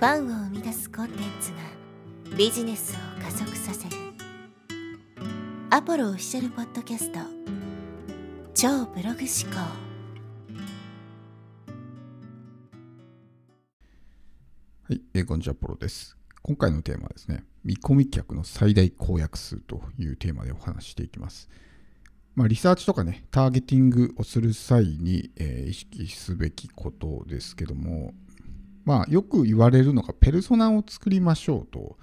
ファンを生み出すコンテンツがビジネスを加速させるアポロオフィシャルポッドキャスト超ブログ思考はい、えー、こんにちは、ポロです。今回のテーマはですね、見込み客の最大公約数というテーマでお話していきます。まあ、リサーチとかね、ターゲティングをする際に、えー、意識すべきことですけども、まあ、よく言われるのが、ペルソナを作りましょうと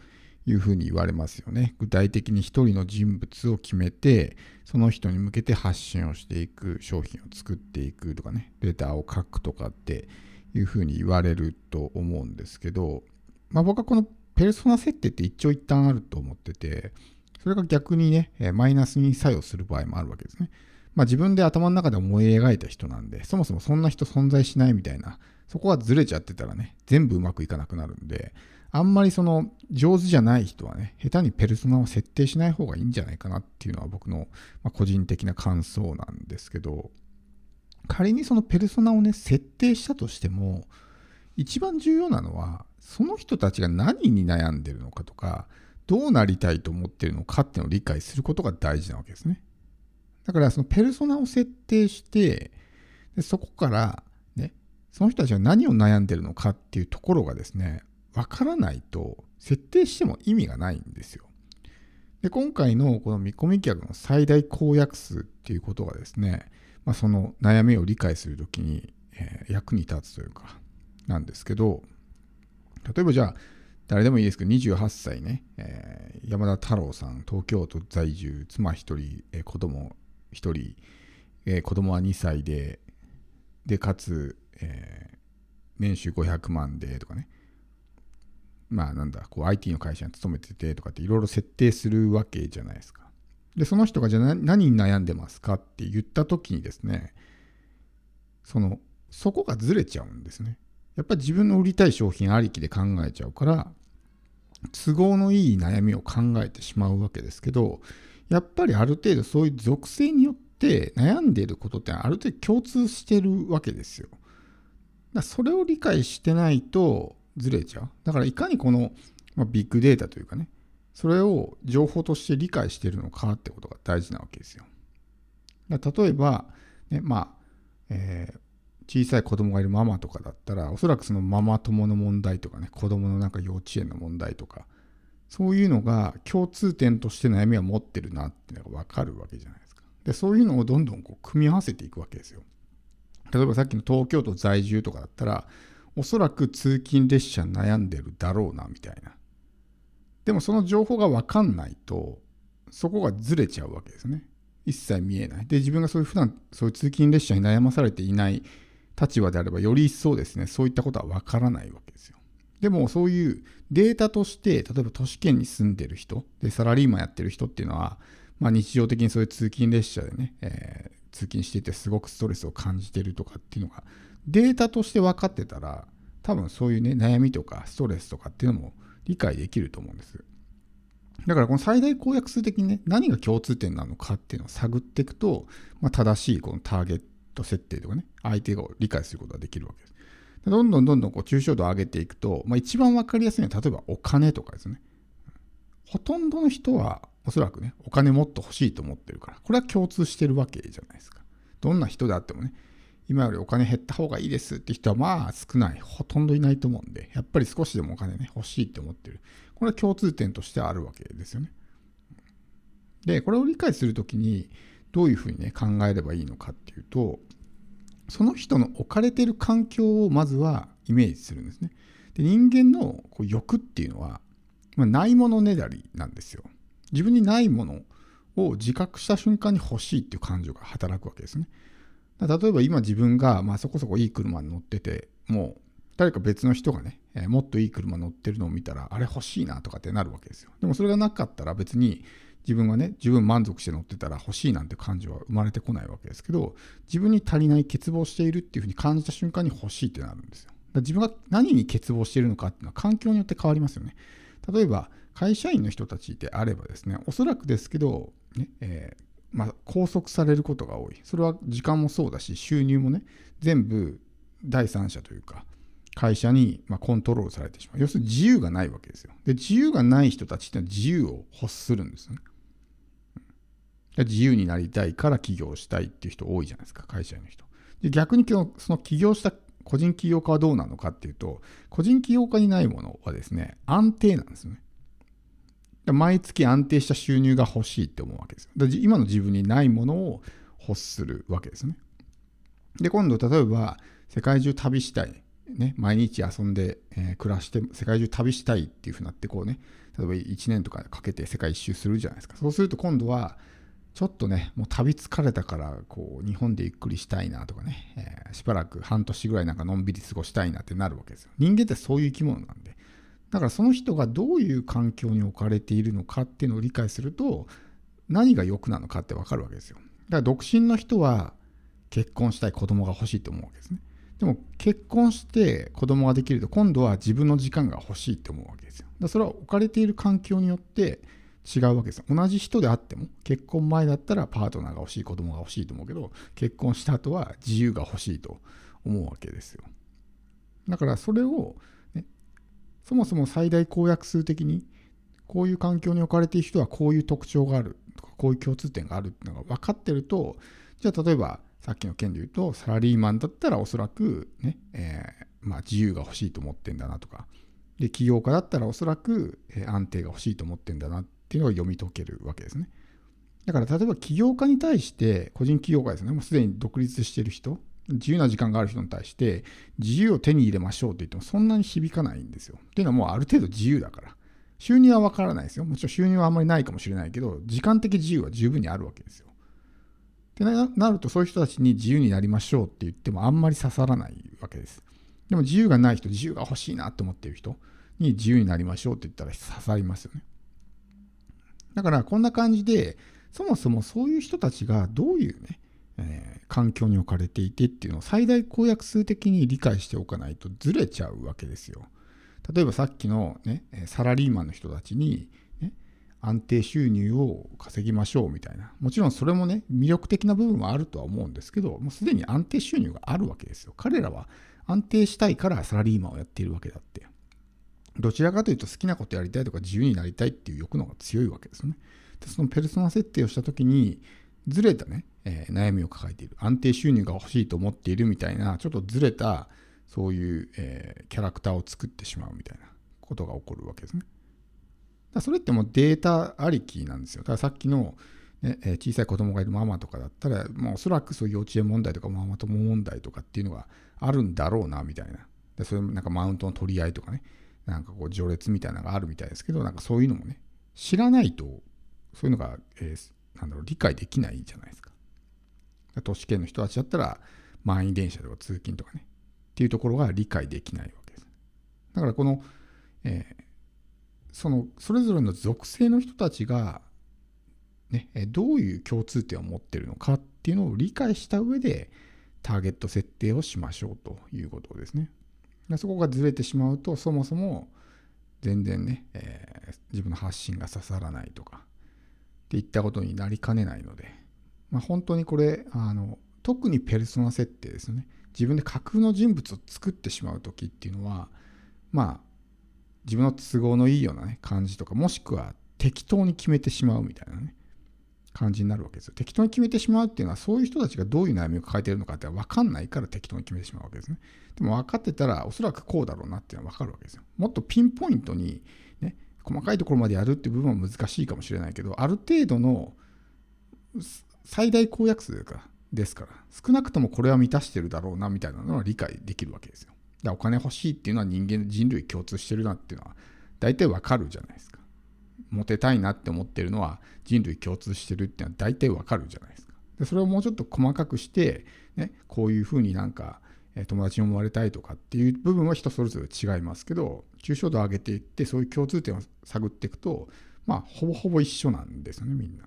いうふうに言われますよね。具体的に一人の人物を決めて、その人に向けて発信をしていく、商品を作っていくとかね、レターを書くとかっていうふうに言われると思うんですけど、まあ、僕はこのペルソナ設定って一長一短あると思ってて、それが逆にね、マイナスに作用する場合もあるわけですね。まあ自分で頭の中で思い描いた人なんで、そもそもそんな人存在しないみたいなそこはずれちゃってたらね、全部うまくいかなくなるんで、あんまりその上手じゃない人はね、下手にペルソナを設定しない方がいいんじゃないかなっていうのは僕の、ま個人的な感想なんですけど、仮にそのペルソナをね、設定したとしても、一番重要なのは、その人たちが何に悩んでるのかとか、どうなりたいと思ってるのかっていうのを理解することが大事なわけですね。だからそのペルソナを設定して、でそこからその人たちは何を悩んでるのかっていうところがですね、わからないと設定しても意味がないんですよ。で今回のこの見込み客の最大公約数っていうことがですね、まあ、その悩みを理解するときに、えー、役に立つというか、なんですけど、例えばじゃあ、誰でもいいですけど、28歳ね、えー、山田太郎さん、東京都在住、妻1人、えー、子供1人、えー、子供は2歳で、で、かつ、えー、年収500万でとかね、まあなんだ、こう IT の会社に勤めててとかっていろいろ設定するわけじゃないですか。で、その人がじゃあ何に悩んでますかって言った時にですね、その、そこがずれちゃうんですね。やっぱり自分の売りたい商品ありきで考えちゃうから、都合のいい悩みを考えてしまうわけですけど、やっぱりある程度そういう属性によって悩んでいることってある程度共通してるわけですよ。だそれを理解してないとずれちゃう。だからいかにこの、まあ、ビッグデータというかね、それを情報として理解しているのかってことが大事なわけですよ。だ例えば、ね、まあ、えー、小さい子供がいるママとかだったら、おそらくそのママ友の問題とかね、子供のなんか幼稚園の問題とか、そういうのが共通点として悩みは持ってるなっていうのがわかるわけじゃないですか。で、そういうのをどんどんこう組み合わせていくわけですよ。例えばさっきの東京都在住とかだったら、おそらく通勤列車悩んでるだろうな、みたいな。でもその情報がわかんないと、そこがずれちゃうわけですね。一切見えない。で、自分がそういう普段、そういう通勤列車に悩まされていない立場であれば、より一層ですね、そういったことはわからないわけですよ。でもそういうデータとして、例えば都市圏に住んでる人、で、サラリーマンやってる人っていうのは、まあ日常的にそういう通勤列車でね、え通勤していてすごくストレスを感じてるとかっていうのがデータとして分かってたら多分そういうね悩みとかストレスとかっていうのも理解できると思うんです。だからこの最大公約数的にね何が共通点なのかっていうのを探っていくと、まあ、正しいこのターゲット設定とかね相手を理解することができるわけです。どんどんどんどんこう抽象度を上げていくと、まあ、一番分かりやすいのは例えばお金とかですね。ほとんどの人はおそらくね、お金もっと欲しいと思ってるから、これは共通してるわけじゃないですか。どんな人であってもね、今よりお金減った方がいいですって人はまあ少ない、ほとんどいないと思うんで、やっぱり少しでもお金ね、欲しいって思ってる。これは共通点としてあるわけですよね。で、これを理解するときに、どういうふうにね、考えればいいのかっていうと、その人の置かれてる環境をまずはイメージするんですね。で人間のこう欲っていうのは、まあ、ないものねだりなんですよ。自分にないものを自覚した瞬間に欲しいっていう感情が働くわけですね。例えば今自分が、まあ、そこそこいい車に乗ってて、もう誰か別の人がね、えー、もっといい車乗ってるのを見たら、あれ欲しいなとかってなるわけですよ。でもそれがなかったら別に自分がね、十分満足して乗ってたら欲しいなんて感情は生まれてこないわけですけど、自分に足りない欠乏しているっていうふうに感じた瞬間に欲しいってなるんですよ。自分が何に欠乏しているのかっていうのは環境によって変わりますよね。例えば、会社員の人たちであればですね、おそらくですけど、ねえー、まあ、拘束されることが多い。それは時間もそうだし、収入もね、全部第三者というか、会社にまコントロールされてしまう。要するに自由がないわけですよ。で、自由がない人たちってのは自由を欲するんですよね。自由になりたいから起業したいっていう人多いじゃないですか、会社員の人。で逆にその起業した個人起業家はどうなのかっていうと、個人起業家にないものはですね、安定なんですよね。毎月安定した収入が欲しいって思うわけですよ。今の自分にないものを欲するわけですね。で、今度例えば世界中旅したい。ね、毎日遊んで、えー、暮らして世界中旅したいっていうふうになってこうね例えば1年とかかけて世界一周するじゃないですかそうすると今度はちょっとね、もう旅疲れたから、こう、日本でゆっくりしたいなとかね、えー、しばらく半年ぐらいなんかのんびり過ごしたいなってなるわけですよ。人間ってそういう生き物なんで。だからその人がどういう環境に置かれているのかっていうのを理解すると、何が欲なのかってわかるわけですよ。だから独身の人は結婚したい子供が欲しいと思うわけですね。でも結婚して子供ができると今度は自分の時間が欲しいって思うわけですよ。だそれは置かれている環境によって違うわけですよ同じ人であっても結婚前だったらパートナーが欲しい子供が欲しいと思うけど結婚した後は自由が欲しいと思うわけですよだからそれを、そもそも最大公約数的にこういう環境に置かれている人はこういう特徴があるとかこういう共通点があるっていうのが分かってるとじゃあ例えばさっきの件で言うとサラリーマンだったらおそらくね、えー、まあ、自由が欲しいと思ってんだなとかで起業家だったらおそらく安定が欲しいと思ってんだなっていうのが読み解けるわけですね。だから例えば起業家に対して個人起業家ですねもうすでに独立してる人自由な時間がある人に対して自由を手に入れましょうと言ってもそんなに響かないんですよ。っていうのはもうある程度自由だから。収入はわからないですよ。もちろん収入はあんまりないかもしれないけど、時間的自由は十分にあるわけですよ。ってなると、そういう人たちに自由になりましょうって言ってもあんまり刺さらないわけです。でも自由がない人、自由が欲しいなって思ってる人に自由になりましょうって言ったら刺さりますよね。だからこんな感じで、そもそもそういう人たちがどういうね、えー、環境に置かれていてっていうのを最大公約数的に理解しておかないとずれちゃうわけですよ。例えばさっきの、ね、サラリーマンの人たちに、ね、安定収入を稼ぎましょうみたいな。もちろんそれもね、魅力的な部分はあるとは思うんですけど、もうすでに安定収入があるわけですよ。彼らは安定したいからサラリーマンをやっているわけだって。どちらかというと好きなことやりたいとか自由になりたいっていう欲の方が強いわけですよね。でそのペルソナ設定をした時にずれたね、えー、悩みを抱えている安定収入が欲しいと思っているみたいなちょっとずれたそういう、えー、キャラクターを作ってしまうみたいなことが起こるわけですね。だそれってもうデータありきなんですよ。だからさっきの、ね、え小さい子供がいるママとかだったら、まあ、おそらくそういう幼稚園問題とかママ友問題とかっていうのがあるんだろうなみたいな。でそれなんかマウントの取り合いとかね、なんかこう序列みたいなのがあるみたいですけど、なんかそういうのもね、知らないと、そういうのが、えー、なんだろう、理解できないじゃないですか。都市圏の人たちだったら、満員電車とか通勤とかね、っていうところが理解できないわけです。だからこの、えー、その、それぞれの属性の人たちが、ね、どういう共通点を持ってるのかっていうのを理解した上で、ターゲット設定をしましょうということですね。そこがずれてしまうとそもそも全然ね、えー、自分の発信が刺さらないとかっていったことになりかねないので、まあ、本当にこれあの特にペルソナ設定ですよね自分で架空の人物を作ってしまう時っていうのはまあ自分の都合のいいような、ね、感じとかもしくは適当に決めてしまうみたいなね感じになるわけですよ。適当に決めてしまうっていうのは、そういう人たちがどういう悩みを抱えているのかって分かんないから適当に決めてしまうわけですね。でも分かってたら、おそらくこうだろうなっていうのは分かるわけですよ。もっとピンポイントに、ね、細かいところまでやるっていう部分は難しいかもしれないけど、ある程度の最大公約数ですから、少なくともこれは満たしてるだろうなみたいなのは理解できるわけですよ。お金欲しいっていうのは人間、人類共通してるなっていうのは大体わかるじゃないですか。モテたいなって思ってるのは人類共通してるっていうのは大体わかるじゃないですか。でそれをもうちょっと細かくして、ね、こういうふうになんか友達に思われたいとかっていう部分は人それぞれ違いますけど抽象度を上げていってそういう共通点を探っていくとまあほぼほぼ一緒なんですよねみんな。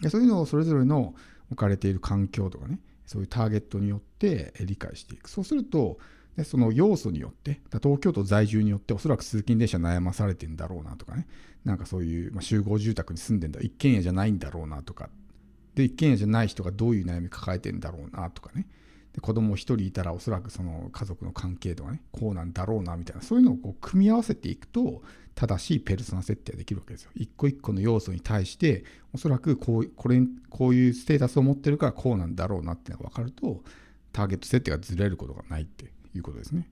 でそういうのをそれぞれの置かれている環境とかねそういうターゲットによって理解していくそうするとでその要素によって東京都在住によっておそらく通勤電車悩まされてんだろうなとかねなんかそういう、まあ、集合住宅に住んでんだ一軒家じゃないんだろうなとかで一軒家じゃない人がどういう悩み抱えてんだろうなとかねで子供1人いたらおそらくその家族の関係とかねこうなんだろうなみたいなそういうのをこう組み合わせていくと正しいペルソナ設定ができるわけですよ。一個一個の要素に対しておそらくこうこれこういうステータスを持ってるからこうなんだろうなっていうのが分かるとターゲット設定がずれることがないっていうことですね。